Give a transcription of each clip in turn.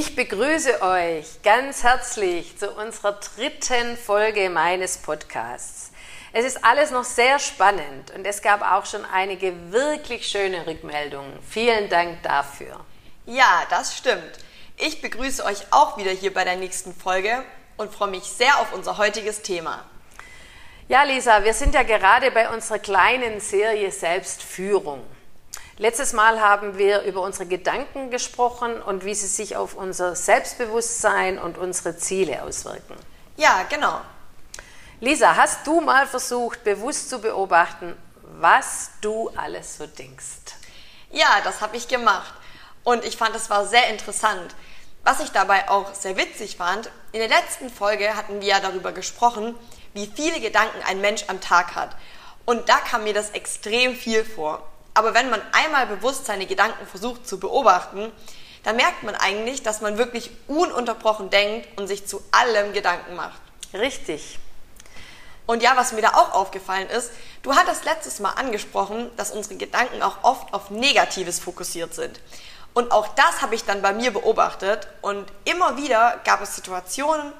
Ich begrüße euch ganz herzlich zu unserer dritten Folge meines Podcasts. Es ist alles noch sehr spannend und es gab auch schon einige wirklich schöne Rückmeldungen. Vielen Dank dafür. Ja, das stimmt. Ich begrüße euch auch wieder hier bei der nächsten Folge und freue mich sehr auf unser heutiges Thema. Ja, Lisa, wir sind ja gerade bei unserer kleinen Serie Selbstführung. Letztes Mal haben wir über unsere Gedanken gesprochen und wie sie sich auf unser Selbstbewusstsein und unsere Ziele auswirken. Ja, genau. Lisa, hast du mal versucht, bewusst zu beobachten, was du alles so denkst? Ja, das habe ich gemacht. Und ich fand, es war sehr interessant. Was ich dabei auch sehr witzig fand, in der letzten Folge hatten wir ja darüber gesprochen, wie viele Gedanken ein Mensch am Tag hat. Und da kam mir das extrem viel vor. Aber wenn man einmal bewusst seine Gedanken versucht zu beobachten, dann merkt man eigentlich, dass man wirklich ununterbrochen denkt und sich zu allem Gedanken macht. Richtig. Und ja, was mir da auch aufgefallen ist, du hattest letztes Mal angesprochen, dass unsere Gedanken auch oft auf Negatives fokussiert sind. Und auch das habe ich dann bei mir beobachtet und immer wieder gab es Situationen,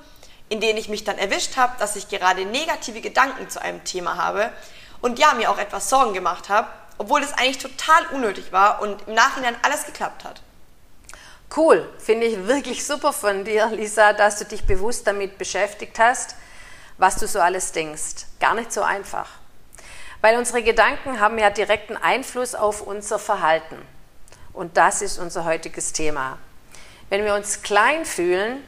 in denen ich mich dann erwischt habe, dass ich gerade negative Gedanken zu einem Thema habe und ja, mir auch etwas Sorgen gemacht habe obwohl es eigentlich total unnötig war und im Nachhinein alles geklappt hat. Cool, finde ich wirklich super von dir, Lisa, dass du dich bewusst damit beschäftigt hast, was du so alles denkst. Gar nicht so einfach. Weil unsere Gedanken haben ja direkten Einfluss auf unser Verhalten. Und das ist unser heutiges Thema. Wenn wir uns klein fühlen,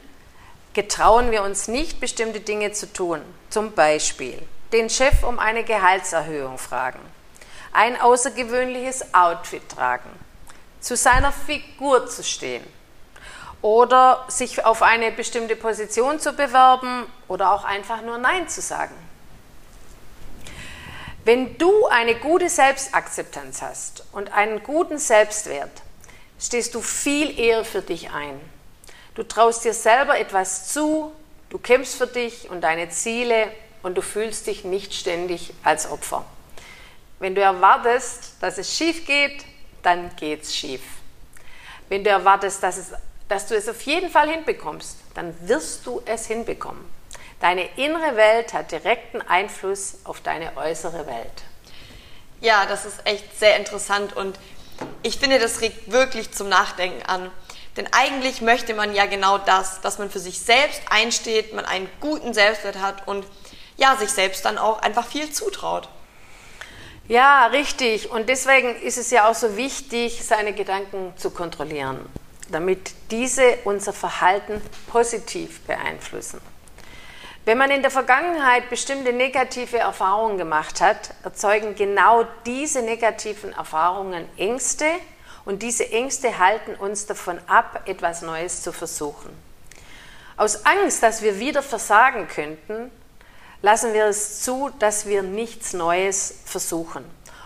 getrauen wir uns nicht, bestimmte Dinge zu tun. Zum Beispiel den Chef um eine Gehaltserhöhung fragen ein außergewöhnliches Outfit tragen, zu seiner Figur zu stehen oder sich auf eine bestimmte Position zu bewerben oder auch einfach nur Nein zu sagen. Wenn du eine gute Selbstakzeptanz hast und einen guten Selbstwert, stehst du viel eher für dich ein. Du traust dir selber etwas zu, du kämpfst für dich und deine Ziele und du fühlst dich nicht ständig als Opfer. Wenn du erwartest, dass es schief geht, dann geht es schief. Wenn du erwartest, dass, es, dass du es auf jeden Fall hinbekommst, dann wirst du es hinbekommen. Deine innere Welt hat direkten Einfluss auf deine äußere Welt. Ja, das ist echt sehr interessant und ich finde, das regt wirklich zum Nachdenken an. Denn eigentlich möchte man ja genau das, dass man für sich selbst einsteht, man einen guten Selbstwert hat und ja, sich selbst dann auch einfach viel zutraut. Ja, richtig. Und deswegen ist es ja auch so wichtig, seine Gedanken zu kontrollieren, damit diese unser Verhalten positiv beeinflussen. Wenn man in der Vergangenheit bestimmte negative Erfahrungen gemacht hat, erzeugen genau diese negativen Erfahrungen Ängste und diese Ängste halten uns davon ab, etwas Neues zu versuchen. Aus Angst, dass wir wieder versagen könnten, lassen wir es zu, dass wir nichts Neues versuchen.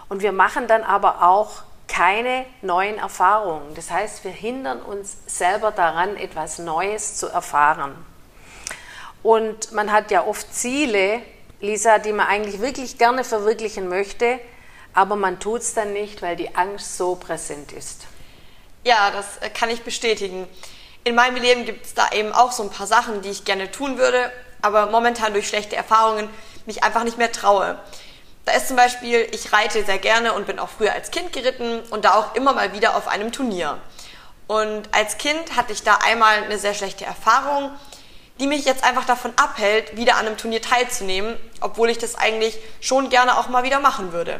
Und wir machen dann aber auch keine neuen Erfahrungen. Das heißt, wir hindern uns selber daran, etwas Neues zu erfahren. Und man hat ja oft Ziele, Lisa, die man eigentlich wirklich gerne verwirklichen möchte, aber man tut es dann nicht, weil die Angst so präsent ist. Ja, das äh, kann ich bestätigen. In meinem Leben gibt es da eben auch so ein paar Sachen, die ich gerne tun würde, aber momentan durch schlechte Erfahrungen mich einfach nicht mehr traue. Da ist zum Beispiel, ich reite sehr gerne und bin auch früher als Kind geritten und da auch immer mal wieder auf einem Turnier. Und als Kind hatte ich da einmal eine sehr schlechte Erfahrung, die mich jetzt einfach davon abhält, wieder an einem Turnier teilzunehmen, obwohl ich das eigentlich schon gerne auch mal wieder machen würde.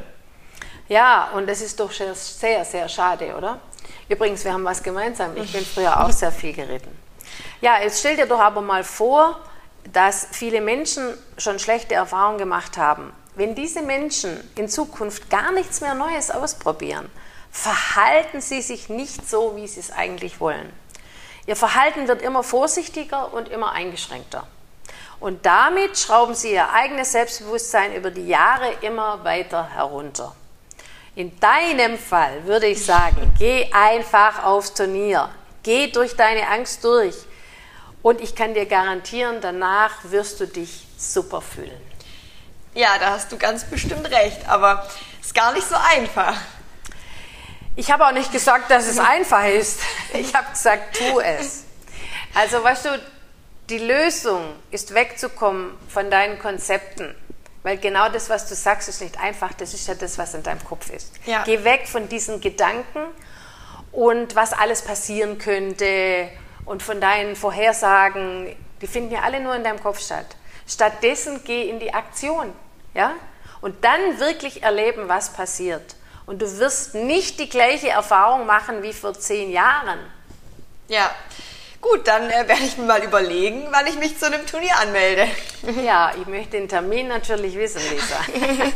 Ja, und das ist doch sehr, sehr schade, oder? Übrigens, wir haben was gemeinsam. Ich bin früher auch sehr viel geritten. Ja, jetzt stell dir doch aber mal vor, dass viele Menschen schon schlechte Erfahrungen gemacht haben. Wenn diese Menschen in Zukunft gar nichts mehr Neues ausprobieren, verhalten sie sich nicht so, wie sie es eigentlich wollen. Ihr Verhalten wird immer vorsichtiger und immer eingeschränkter. Und damit schrauben sie ihr eigenes Selbstbewusstsein über die Jahre immer weiter herunter. In deinem Fall würde ich sagen, geh einfach aufs Turnier. Geh durch deine Angst durch. Und ich kann dir garantieren, danach wirst du dich super fühlen. Ja, da hast du ganz bestimmt recht, aber es ist gar nicht so einfach. Ich habe auch nicht gesagt, dass es einfach ist. Ich habe gesagt, tu es. Also, weißt du, die Lösung ist wegzukommen von deinen Konzepten. Weil genau das, was du sagst, ist nicht einfach. Das ist ja das, was in deinem Kopf ist. Ja. Geh weg von diesen Gedanken und was alles passieren könnte und von deinen Vorhersagen. Die finden ja alle nur in deinem Kopf statt. Stattdessen geh in die Aktion. Ja? Und dann wirklich erleben, was passiert. Und du wirst nicht die gleiche Erfahrung machen wie vor zehn Jahren. Ja, gut, dann äh, werde ich mir mal überlegen, wann ich mich zu einem Turnier anmelde. Ja, ich möchte den Termin natürlich wissen, Lisa.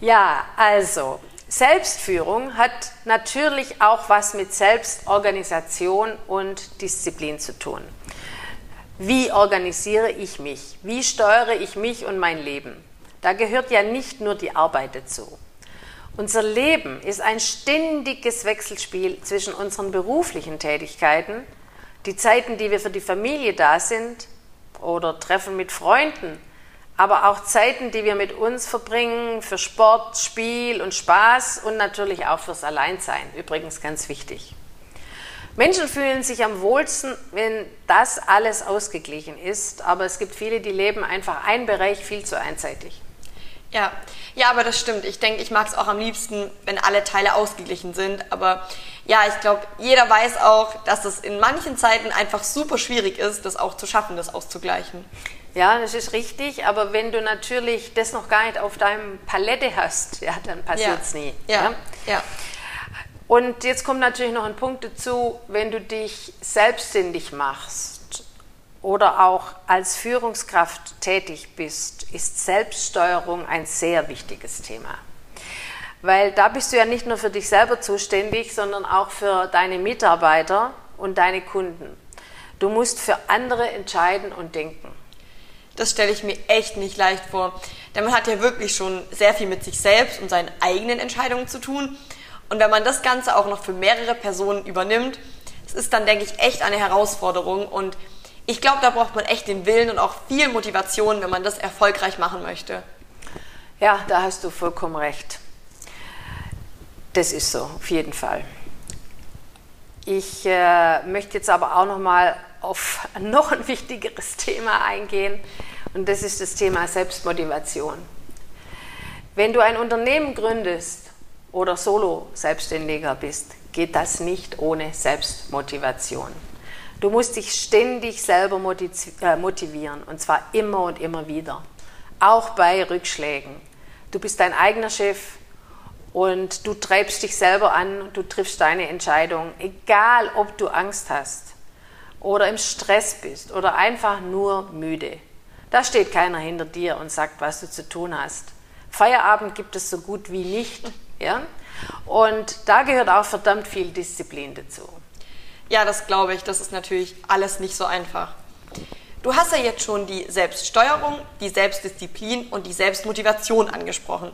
ja, also, Selbstführung hat natürlich auch was mit Selbstorganisation und Disziplin zu tun. Wie organisiere ich mich? Wie steuere ich mich und mein Leben? Da gehört ja nicht nur die Arbeit dazu. Unser Leben ist ein ständiges Wechselspiel zwischen unseren beruflichen Tätigkeiten, die Zeiten, die wir für die Familie da sind oder Treffen mit Freunden, aber auch Zeiten, die wir mit uns verbringen für Sport, Spiel und Spaß und natürlich auch fürs Alleinsein. Übrigens ganz wichtig. Menschen fühlen sich am wohlsten, wenn das alles ausgeglichen ist, aber es gibt viele, die leben einfach einen Bereich viel zu einseitig. Ja, ja, aber das stimmt. Ich denke, ich mag es auch am liebsten, wenn alle Teile ausgeglichen sind. Aber ja, ich glaube, jeder weiß auch, dass es in manchen Zeiten einfach super schwierig ist, das auch zu schaffen, das auszugleichen. Ja, das ist richtig, aber wenn du natürlich das noch gar nicht auf deinem Palette hast, ja, dann passiert es ja. nie. Ja. ja. ja. Und jetzt kommt natürlich noch ein Punkt dazu, wenn du dich selbstständig machst oder auch als Führungskraft tätig bist, ist Selbststeuerung ein sehr wichtiges Thema. Weil da bist du ja nicht nur für dich selber zuständig, sondern auch für deine Mitarbeiter und deine Kunden. Du musst für andere entscheiden und denken. Das stelle ich mir echt nicht leicht vor. Denn man hat ja wirklich schon sehr viel mit sich selbst und seinen eigenen Entscheidungen zu tun. Und wenn man das Ganze auch noch für mehrere Personen übernimmt, das ist dann, denke ich, echt eine Herausforderung. Und ich glaube, da braucht man echt den Willen und auch viel Motivation, wenn man das erfolgreich machen möchte. Ja, da hast du vollkommen recht. Das ist so, auf jeden Fall. Ich äh, möchte jetzt aber auch noch mal auf noch ein wichtigeres Thema eingehen und das ist das Thema Selbstmotivation. Wenn du ein Unternehmen gründest oder Solo-Selbstständiger bist, geht das nicht ohne Selbstmotivation. Du musst dich ständig selber äh, motivieren und zwar immer und immer wieder, auch bei Rückschlägen. Du bist dein eigener Chef und du treibst dich selber an, du triffst deine Entscheidung, egal ob du Angst hast oder im Stress bist oder einfach nur müde. Da steht keiner hinter dir und sagt, was du zu tun hast. Feierabend gibt es so gut wie nicht. Ja? Und da gehört auch verdammt viel Disziplin dazu. Ja, das glaube ich. Das ist natürlich alles nicht so einfach. Du hast ja jetzt schon die Selbststeuerung, die Selbstdisziplin und die Selbstmotivation angesprochen.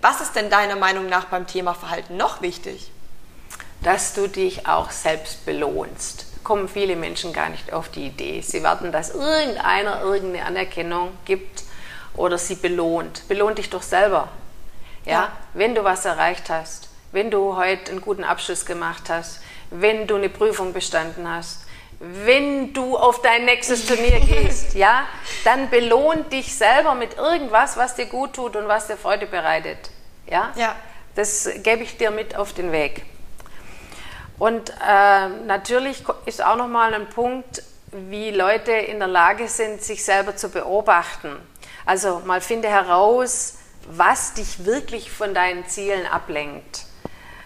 Was ist denn deiner Meinung nach beim Thema Verhalten noch wichtig? Dass du dich auch selbst belohnst. Kommen viele Menschen gar nicht auf die Idee. Sie warten, dass irgendeiner irgendeine Anerkennung gibt oder sie belohnt. Belohnt dich doch selber. Ja? ja? Wenn du was erreicht hast, wenn du heute einen guten Abschluss gemacht hast, wenn du eine Prüfung bestanden hast, wenn du auf dein nächstes Turnier gehst, ja, dann belohn dich selber mit irgendwas, was dir gut tut und was dir Freude bereitet. Ja? ja. Das gebe ich dir mit auf den Weg. Und äh, natürlich ist auch nochmal ein Punkt, wie Leute in der Lage sind, sich selber zu beobachten. Also mal finde heraus, was dich wirklich von deinen Zielen ablenkt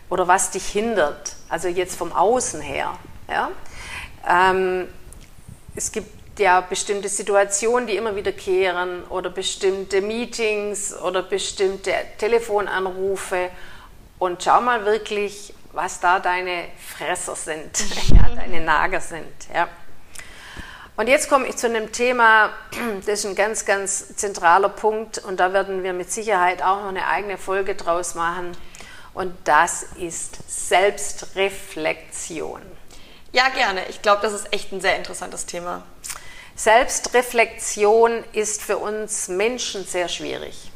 oder was dich hindert, also jetzt vom Außen her. Ja? Ähm, es gibt ja bestimmte Situationen, die immer wiederkehren oder bestimmte Meetings oder bestimmte Telefonanrufe und schau mal wirklich, was da deine Fresser sind, ja, deine Nager sind. Ja. Und jetzt komme ich zu einem Thema, das ist ein ganz, ganz zentraler Punkt und da werden wir mit Sicherheit auch noch eine eigene Folge draus machen. Und das ist Selbstreflexion. Ja, gerne. Ich glaube, das ist echt ein sehr interessantes Thema. Selbstreflexion ist für uns Menschen sehr schwierig.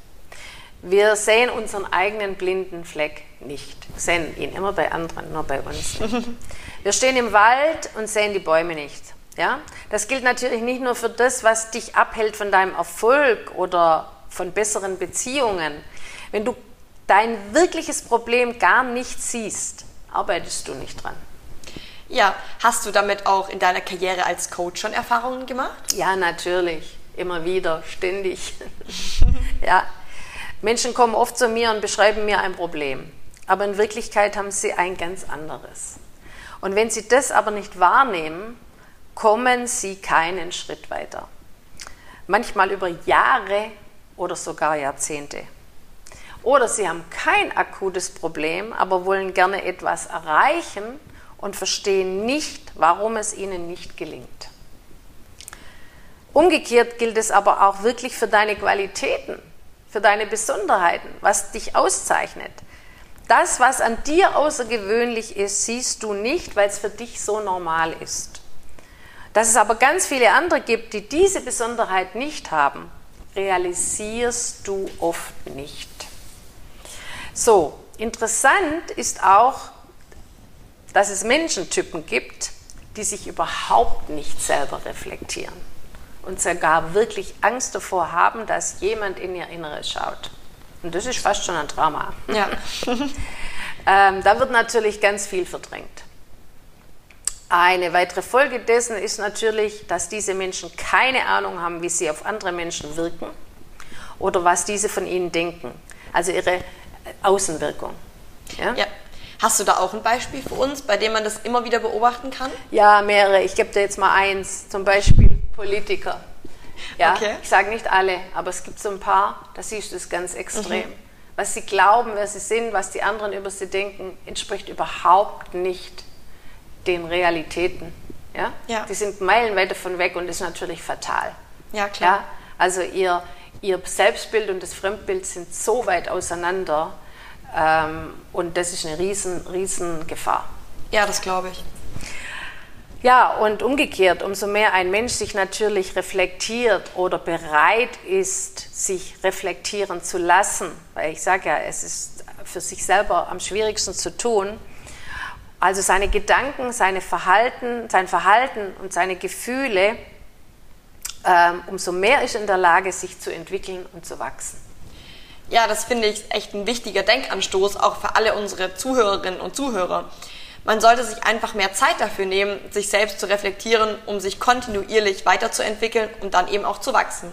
Wir sehen unseren eigenen blinden Fleck nicht. Wir sehen ihn immer bei anderen, nur bei uns nicht. Wir stehen im Wald und sehen die Bäume nicht. Ja? Das gilt natürlich nicht nur für das, was dich abhält von deinem Erfolg oder von besseren Beziehungen. Wenn du dein wirkliches Problem gar nicht siehst, arbeitest du nicht dran. Ja, hast du damit auch in deiner Karriere als Coach schon Erfahrungen gemacht? Ja, natürlich. Immer wieder, ständig. ja. Menschen kommen oft zu mir und beschreiben mir ein Problem. Aber in Wirklichkeit haben sie ein ganz anderes. Und wenn sie das aber nicht wahrnehmen, kommen sie keinen Schritt weiter. Manchmal über Jahre oder sogar Jahrzehnte. Oder sie haben kein akutes Problem, aber wollen gerne etwas erreichen und verstehen nicht, warum es ihnen nicht gelingt. Umgekehrt gilt es aber auch wirklich für deine Qualitäten, für deine Besonderheiten, was dich auszeichnet. Das, was an dir außergewöhnlich ist, siehst du nicht, weil es für dich so normal ist. Dass es aber ganz viele andere gibt, die diese Besonderheit nicht haben, realisierst du oft nicht. So, interessant ist auch, dass es Menschentypen gibt, die sich überhaupt nicht selber reflektieren und sogar wirklich Angst davor haben, dass jemand in ihr Inneres schaut. Und das ist fast schon ein Drama. Ja. ähm, da wird natürlich ganz viel verdrängt. Eine weitere Folge dessen ist natürlich, dass diese Menschen keine Ahnung haben, wie sie auf andere Menschen wirken oder was diese von ihnen denken. Also ihre Außenwirkung. Ja? ja. Hast du da auch ein Beispiel für uns, bei dem man das immer wieder beobachten kann? Ja, mehrere. Ich gebe dir jetzt mal eins. Zum Beispiel Politiker. Ja, okay. Ich sage nicht alle, aber es gibt so ein paar, da siehst du es ganz extrem. Mhm. Was sie glauben, wer sie sind, was die anderen über sie denken, entspricht überhaupt nicht den Realitäten. Ja? ja. Die sind meilenweit davon weg und ist natürlich fatal. Ja, klar. Ja? Also ihr, ihr Selbstbild und das Fremdbild sind so weit auseinander ähm, und das ist eine riesen, riesen Gefahr. Ja, das glaube ich. Ja, und umgekehrt, umso mehr ein Mensch sich natürlich reflektiert oder bereit ist, sich reflektieren zu lassen, weil ich sage ja, es ist für sich selber am schwierigsten zu tun, also seine Gedanken, seine Verhalten, sein Verhalten und seine Gefühle, ähm, umso mehr ist in der Lage, sich zu entwickeln und zu wachsen. Ja, das finde ich echt ein wichtiger Denkanstoß, auch für alle unsere Zuhörerinnen und Zuhörer. Man sollte sich einfach mehr Zeit dafür nehmen, sich selbst zu reflektieren, um sich kontinuierlich weiterzuentwickeln und dann eben auch zu wachsen.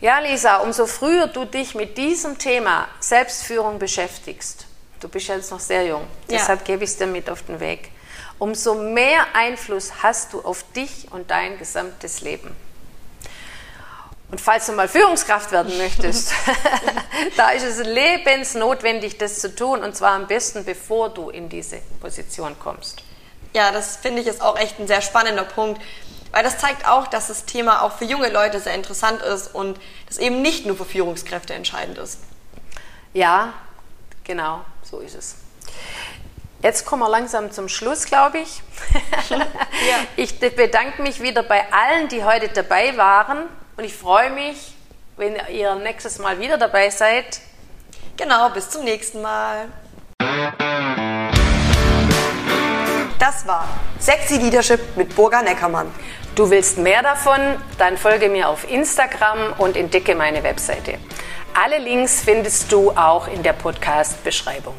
Ja, Lisa, umso früher du dich mit diesem Thema Selbstführung beschäftigst, Du bist jetzt noch sehr jung, ja. deshalb gebe ich es dir mit auf den Weg. Umso mehr Einfluss hast du auf dich und dein gesamtes Leben. Und falls du mal Führungskraft werden möchtest, da ist es lebensnotwendig, das zu tun, und zwar am besten, bevor du in diese Position kommst. Ja, das finde ich ist auch echt ein sehr spannender Punkt, weil das zeigt auch, dass das Thema auch für junge Leute sehr interessant ist und es eben nicht nur für Führungskräfte entscheidend ist. Ja, genau. So ist es. Jetzt kommen wir langsam zum Schluss, glaube ich. ja. Ich bedanke mich wieder bei allen, die heute dabei waren und ich freue mich, wenn ihr nächstes Mal wieder dabei seid. Genau, bis zum nächsten Mal. Das war Sexy Leadership mit Burga Neckermann. Du willst mehr davon? Dann folge mir auf Instagram und entdecke meine Webseite. Alle Links findest du auch in der Podcast-Beschreibung.